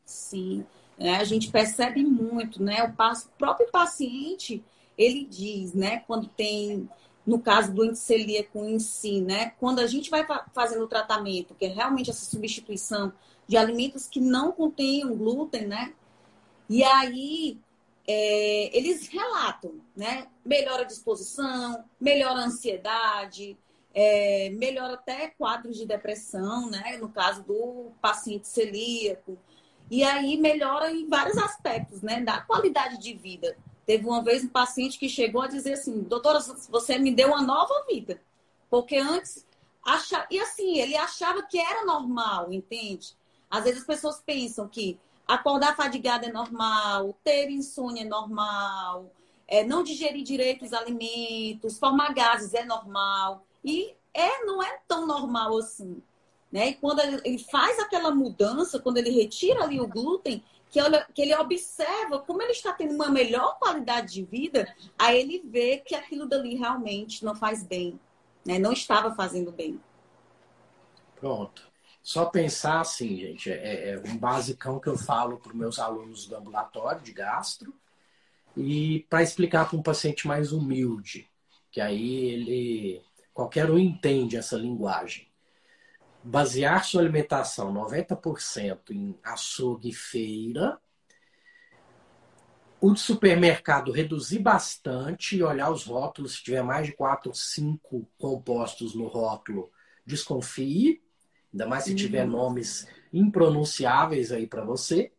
Sim, é, a gente percebe muito, né? O próprio paciente, ele diz, né, quando tem, no caso do celíaco em si, né, quando a gente vai fazendo o tratamento, que é realmente essa substituição de alimentos que não contenham glúten, né? E aí é, eles relatam, né? Melhora a disposição, melhora a ansiedade, é, melhora até quadros de depressão, né? No caso do paciente celíaco. E aí melhora em vários aspectos, né? Da qualidade de vida. Teve uma vez um paciente que chegou a dizer assim, doutora, você me deu uma nova vida. Porque antes, acha... e assim, ele achava que era normal, entende? Às vezes as pessoas pensam que Acordar fadigado é normal, ter insônia é normal, é, não digerir direito os alimentos, formar gases é normal. E é, não é tão normal assim. Né? E quando ele faz aquela mudança, quando ele retira ali o glúten, que ele observa como ele está tendo uma melhor qualidade de vida, aí ele vê que aquilo dali realmente não faz bem, né? não estava fazendo bem. Pronto. Só pensar assim, gente, é, é um basicão que eu falo para os meus alunos do ambulatório de gastro e para explicar para um paciente mais humilde, que aí ele qualquer um entende essa linguagem. Basear sua alimentação 90% em açougue e feira, o supermercado reduzir bastante e olhar os rótulos, se tiver mais de 4 ou 5 compostos no rótulo, desconfie Ainda mais se tiver uhum. nomes impronunciáveis aí para você.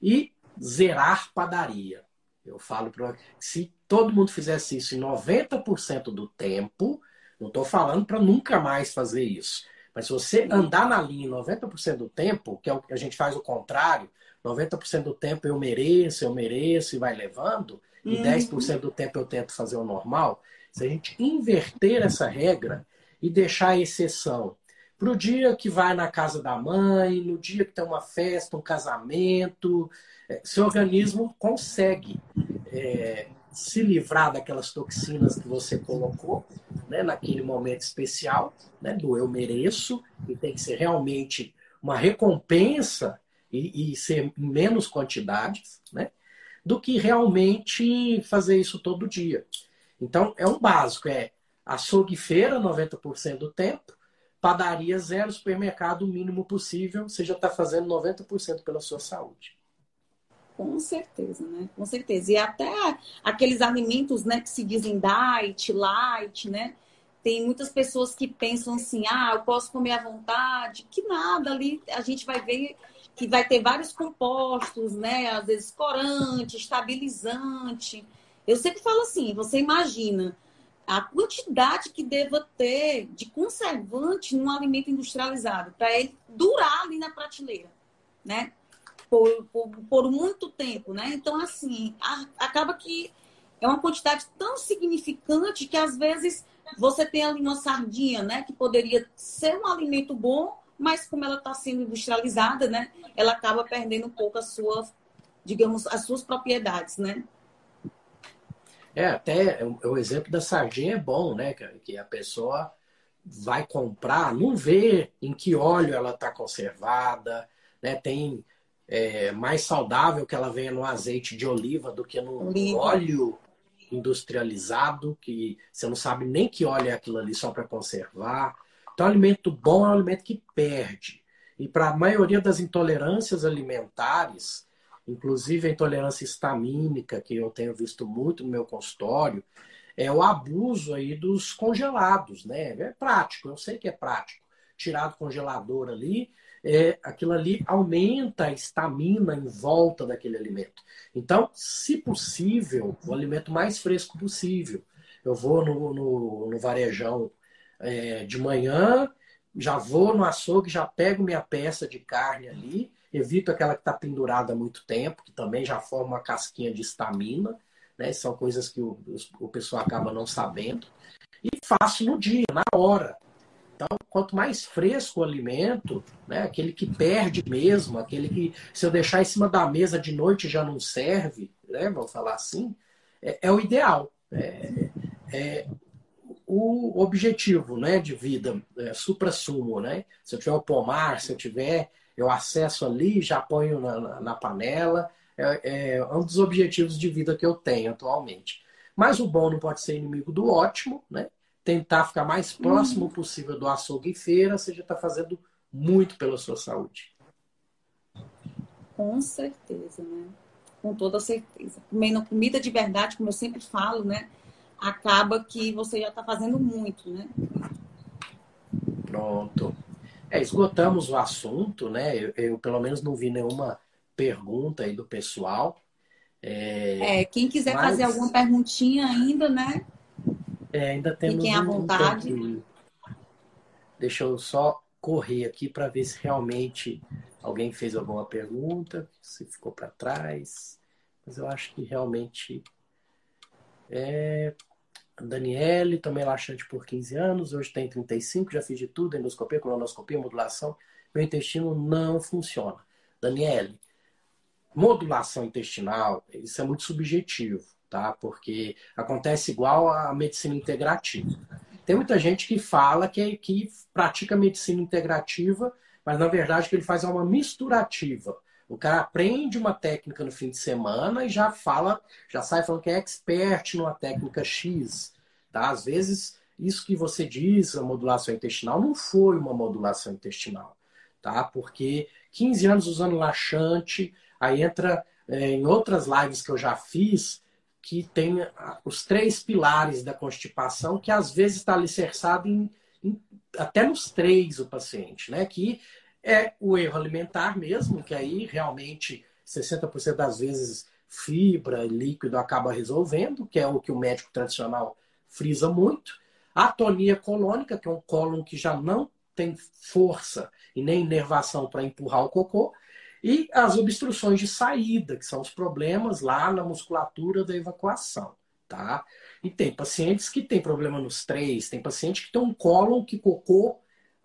E zerar padaria. Eu falo para se todo mundo fizesse isso em 90% do tempo, não estou falando para nunca mais fazer isso. Mas se você andar na linha 90% do tempo, que é o que a gente faz o contrário, 90% do tempo eu mereço, eu mereço e vai levando, e uhum. 10% do tempo eu tento fazer o normal, se a gente inverter essa regra e deixar a exceção para o dia que vai na casa da mãe, no dia que tem uma festa, um casamento. É, seu organismo consegue é, se livrar daquelas toxinas que você colocou né, naquele momento especial, né, do eu mereço, e tem que ser realmente uma recompensa e, e ser menos quantidades, né, do que realmente fazer isso todo dia. Então, é um básico, é açougue feira 90% do tempo, padaria zero, supermercado o mínimo possível, você já está fazendo 90% pela sua saúde. Com certeza, né? Com certeza. E até aqueles alimentos, né, que se dizem diet, light, né? Tem muitas pessoas que pensam assim, ah, eu posso comer à vontade, que nada ali, a gente vai ver que vai ter vários compostos, né? Às vezes corante, estabilizante. Eu sempre falo assim, você imagina, a quantidade que deva ter de conservante num alimento industrializado para ele durar ali na prateleira, né? Por, por, por muito tempo, né? Então, assim, a, acaba que é uma quantidade tão significante que às vezes você tem ali uma sardinha, né? Que poderia ser um alimento bom, mas como ela está sendo industrializada, né? Ela acaba perdendo um pouco a sua, digamos, as suas propriedades, né? É, até o exemplo da sardinha é bom, né, Que a pessoa vai comprar, não vê em que óleo ela está conservada, né? Tem é, mais saudável que ela venha no azeite de oliva do que no oliva. óleo industrializado, que você não sabe nem que óleo é aquilo ali só para conservar. Então, alimento bom é um alimento que perde. E para a maioria das intolerâncias alimentares, inclusive a intolerância histamínica, que eu tenho visto muito no meu consultório, é o abuso aí dos congelados, né? É prático, eu sei que é prático. Tirar do congelador ali, é, aquilo ali aumenta a estamina em volta daquele alimento. Então, se possível, o alimento mais fresco possível. Eu vou no, no, no varejão é, de manhã, já vou no açougue, já pego minha peça de carne ali, evito aquela que está pendurada há muito tempo, que também já forma uma casquinha de estamina, né? São coisas que o, o pessoal acaba não sabendo. E faço no dia, na hora. Então, quanto mais fresco o alimento, né, aquele que perde mesmo, aquele que se eu deixar em cima da mesa de noite já não serve, né, vamos falar assim, é, é o ideal. É, é, o objetivo né, de vida, é, supra-sumo. Né? Se eu tiver o pomar, se eu tiver, eu acesso ali, já ponho na, na, na panela. É, é, um dos objetivos de vida que eu tenho atualmente. Mas o bom não pode ser inimigo do ótimo, né? Tentar ficar mais próximo possível do açougue e feira, você já está fazendo muito pela sua saúde. Com certeza, né? Com toda certeza. Comendo comida de verdade, como eu sempre falo, né? acaba que você já está fazendo muito, né? Pronto. É, esgotamos o assunto, né? Eu, eu, pelo menos não vi nenhuma pergunta aí do pessoal. É, é quem quiser mas... fazer alguma perguntinha ainda, né? É, ainda temos Fiquem à vontade. Um Deixa eu só correr aqui para ver se realmente alguém fez alguma pergunta, se ficou para trás. Mas eu acho que realmente é, Daniele, tomei laxante por 15 anos, hoje tem 35, já fiz de tudo, endoscopia, colonoscopia, modulação. Meu intestino não funciona. Daniele, modulação intestinal, isso é muito subjetivo, tá? Porque acontece igual a medicina integrativa. Tem muita gente que fala que, que pratica medicina integrativa, mas na verdade o que ele faz é uma misturativa. O cara aprende uma técnica no fim de semana e já fala, já sai falando que é expert numa técnica X. Tá? Às vezes, isso que você diz, a modulação intestinal, não foi uma modulação intestinal. Tá? Porque 15 anos usando laxante, aí entra é, em outras lives que eu já fiz, que tem os três pilares da constipação, que às vezes está alicerçado em, em, até nos três o paciente, né? Que é o erro alimentar mesmo, que aí realmente 60% das vezes fibra, líquido acaba resolvendo, que é o que o médico tradicional frisa muito. A atonia colônica, que é um cólon que já não tem força e nem inervação para empurrar o cocô. E as obstruções de saída, que são os problemas lá na musculatura da evacuação. Tá? E tem pacientes que têm problema nos três, tem paciente que tem um cólon que cocô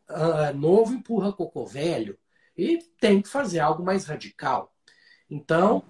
uh, novo empurra cocô velho e tem que fazer algo mais radical. Então,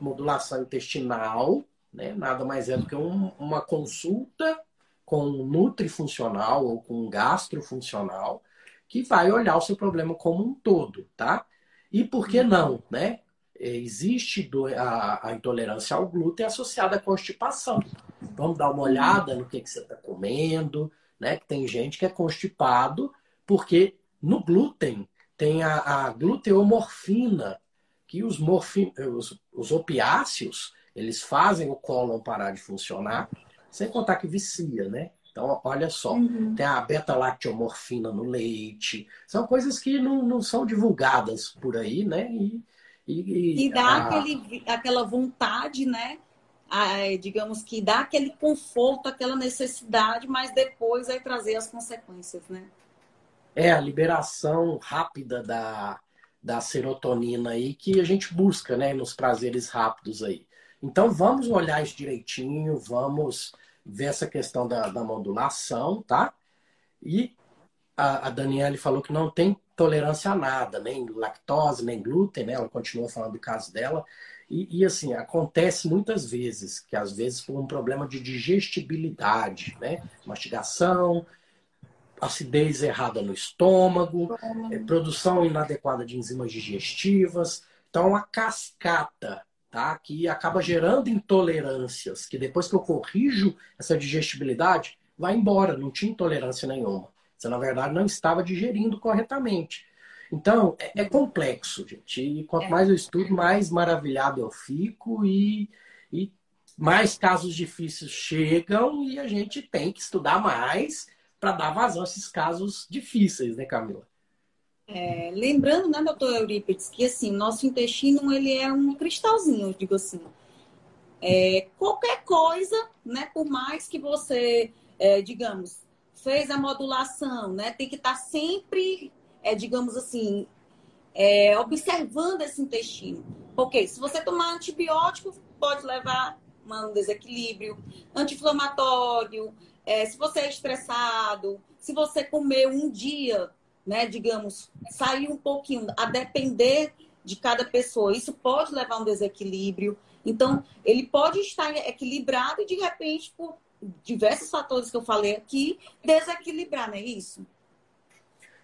modulação intestinal, né, nada mais é do que um, uma consulta com um nutrifuncional ou com um gastrofuncional que vai olhar o seu problema como um todo, tá? E por que não, né? Existe a, a intolerância ao glúten associada à constipação. Vamos dar uma olhada no que, que você está comendo, né? Que tem gente que é constipado porque no glúten tem a, a gluteomorfina, que os, morfin, os, os opiáceos eles fazem o cólon parar de funcionar, sem contar que vicia, né? Então, olha só, uhum. tem a beta-lacteomorfina no leite, são coisas que não, não são divulgadas por aí, né? E, e, e dá a... aquele, aquela vontade, né? digamos que dá aquele conforto, aquela necessidade, mas depois vai trazer as consequências, né? É a liberação rápida da, da serotonina aí que a gente busca, né, nos prazeres rápidos aí. Então vamos olhar isso direitinho, vamos ver essa questão da, da modulação, tá? E a, a Daniele falou que não tem tolerância a nada, nem lactose, nem glúten, né? Ela continua falando do caso dela. E, e, assim, acontece muitas vezes, que às vezes por um problema de digestibilidade, né? Mastigação, acidez errada no estômago, é, produção inadequada de enzimas digestivas. Então, uma cascata, tá? Que acaba gerando intolerâncias, que depois que eu corrijo essa digestibilidade, vai embora, não tinha intolerância nenhuma. Você, na verdade, não estava digerindo corretamente. Então, é, é complexo, gente. E quanto é. mais eu estudo, mais maravilhado eu fico e, e mais casos difíceis chegam e a gente tem que estudar mais para dar vazão a esses casos difíceis, né, Camila? É, lembrando, né, doutor Eurípides, que assim, nosso intestino ele é um cristalzinho, eu digo assim. É, qualquer coisa, né, por mais que você, é, digamos, fez a modulação, né, tem que estar tá sempre, é, digamos assim, é, observando esse intestino. Porque se você tomar antibiótico, pode levar a um desequilíbrio, anti-inflamatório, é, se você é estressado, se você comer um dia né, digamos, sair um pouquinho, a depender de cada pessoa. Isso pode levar a um desequilíbrio. Então, ele pode estar equilibrado e, de repente, por diversos fatores que eu falei aqui, desequilibrar, não é isso?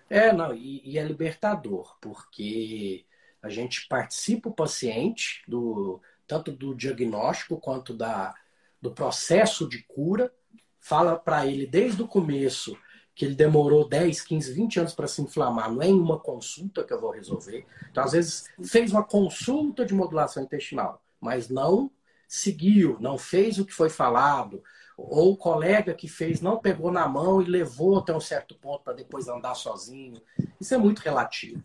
É, não, e, e é libertador, porque a gente participa o paciente do tanto do diagnóstico quanto da, do processo de cura, fala para ele desde o começo que ele demorou 10, 15, 20 anos para se inflamar, não é em uma consulta que eu vou resolver. Então, às vezes, fez uma consulta de modulação intestinal, mas não seguiu, não fez o que foi falado, ou o colega que fez não pegou na mão e levou até um certo ponto para depois andar sozinho. Isso é muito relativo.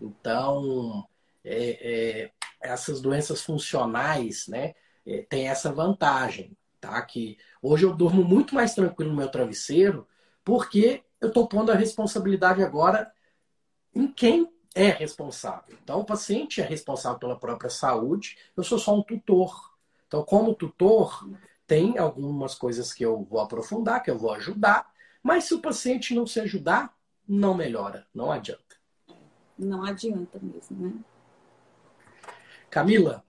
Então, é, é, essas doenças funcionais, né, é, tem essa vantagem, tá? Que hoje eu durmo muito mais tranquilo no meu travesseiro porque eu estou pondo a responsabilidade agora em quem é responsável. Então, o paciente é responsável pela própria saúde, eu sou só um tutor. Então, como tutor, tem algumas coisas que eu vou aprofundar, que eu vou ajudar, mas se o paciente não se ajudar, não melhora, não adianta. Não adianta mesmo, né? Camila,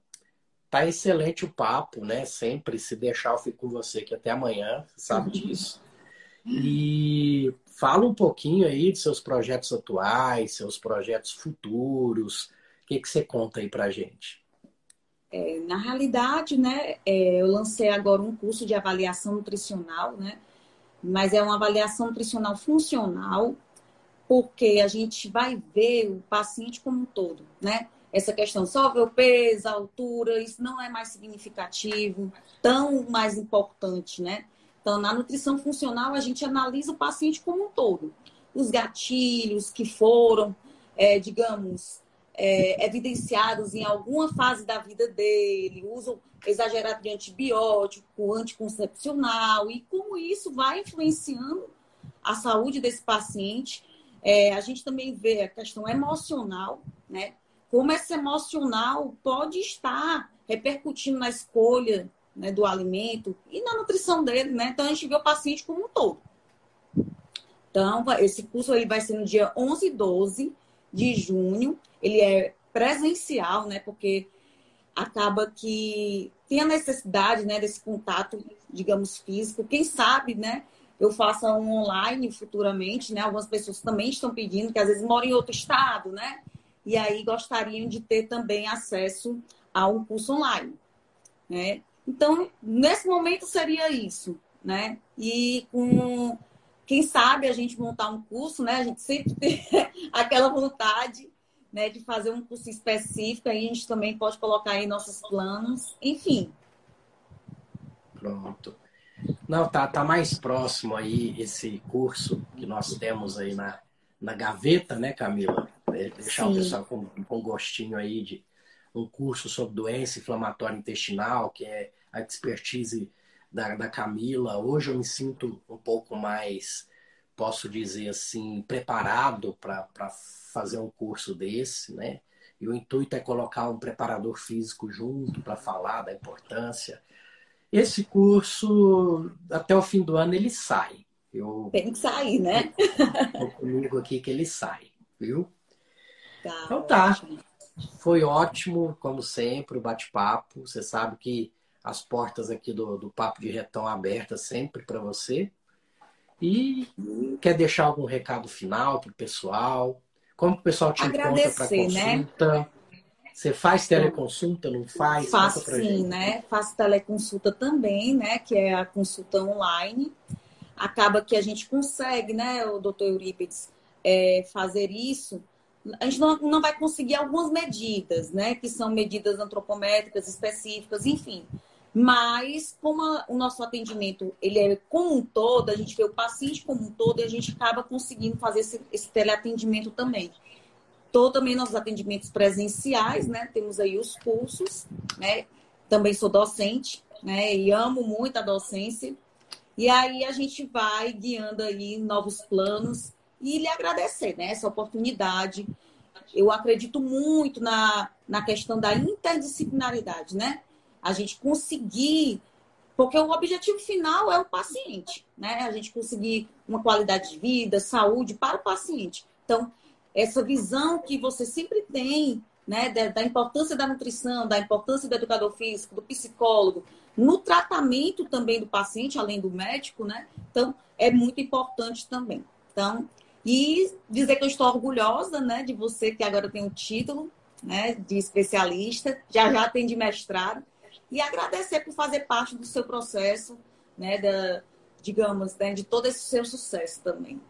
tá excelente o papo, né? Sempre se deixar eu fico com você aqui até amanhã, você sabe disso. E fala um pouquinho aí de seus projetos atuais, seus projetos futuros. O que, que você conta aí pra gente? É, na realidade, né, é, eu lancei agora um curso de avaliação nutricional, né? Mas é uma avaliação nutricional funcional, porque a gente vai ver o paciente como um todo, né? Essa questão só o peso, altura, isso não é mais significativo, tão mais importante, né? Então, na nutrição funcional, a gente analisa o paciente como um todo. Os gatilhos que foram, é, digamos, é, evidenciados em alguma fase da vida dele, uso exagerado de antibiótico, anticoncepcional, e como isso vai influenciando a saúde desse paciente. É, a gente também vê a questão emocional, né? Como esse emocional pode estar repercutindo na escolha né, do alimento e na nutrição dele, né? Então a gente vê o paciente como um todo. Então, esse curso ele vai ser no dia 11 e 12 de junho. Ele é presencial, né? Porque acaba que tem a necessidade, né, desse contato, digamos, físico. Quem sabe, né? Eu faça um online futuramente, né? Algumas pessoas também estão pedindo, que às vezes moram em outro estado, né? E aí gostariam de ter também acesso a um curso online, né? Então, nesse momento seria isso, né? E com quem sabe a gente montar um curso, né? A gente sempre tem aquela vontade, né, de fazer um curso específico, aí a gente também pode colocar aí nossos planos, enfim. Pronto. Não, tá, tá mais próximo aí esse curso que nós temos aí na, na gaveta, né, Camila? É, deixar Sim. o pessoal com, com gostinho aí de um curso sobre doença inflamatória intestinal, que é a expertise da, da Camila. Hoje eu me sinto um pouco mais, posso dizer assim, preparado para fazer um curso desse, né? E o intuito é colocar um preparador físico junto para falar da importância. Esse curso, até o fim do ano, ele sai. Eu, Tem que sair, né? Estou comigo aqui que ele sai, viu? Tá, então tá. Ótimo. Foi ótimo, como sempre, o bate-papo. Você sabe que as portas aqui do, do Papo de Retão abertas sempre para você. E quer deixar algum recado final para o pessoal? Como o pessoal te Agradecer, encontra para né? consulta? Né? Você faz teleconsulta, não faz? Faço sim, né? Faço teleconsulta também, né? Que é a consulta online. acaba que a gente consegue, né, o doutor Eurípides, é, fazer isso, a gente não, não vai conseguir algumas medidas, né, que são medidas antropométricas específicas, enfim. Mas, como a, o nosso atendimento ele é como um todo, a gente vê o paciente como um todo e a gente acaba conseguindo fazer esse, esse teleatendimento também. Tô também nos atendimentos presenciais, né? Temos aí os cursos, né? Também sou docente, né? E amo muito a docência. E aí a gente vai guiando aí novos planos e lhe agradecer, né? Essa oportunidade. Eu acredito muito na, na questão da interdisciplinaridade, né? a gente conseguir, porque o objetivo final é o paciente, né? A gente conseguir uma qualidade de vida, saúde para o paciente. Então, essa visão que você sempre tem, né, da, da importância da nutrição, da importância do educador físico, do psicólogo, no tratamento também do paciente, além do médico, né? Então, é muito importante também. Então, e dizer que eu estou orgulhosa, né, de você que agora tem o título, né, de especialista, já já tem de mestrado e agradecer por fazer parte do seu processo, né, da, digamos, né, de todo esse seu sucesso também.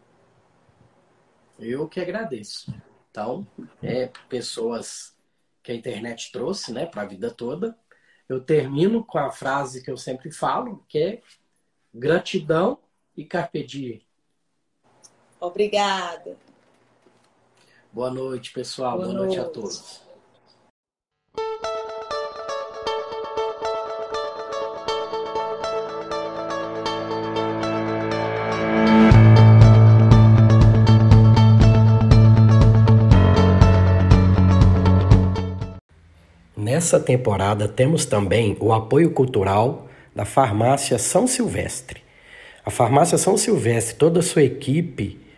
Eu que agradeço. Então, é pessoas que a internet trouxe, né, para a vida toda. Eu termino com a frase que eu sempre falo, que é gratidão e carpe diem. Obrigada. Boa noite, pessoal. Boa, Boa noite. noite a todos. Nessa temporada temos também o apoio cultural da Farmácia São Silvestre. A Farmácia São Silvestre, toda a sua equipe,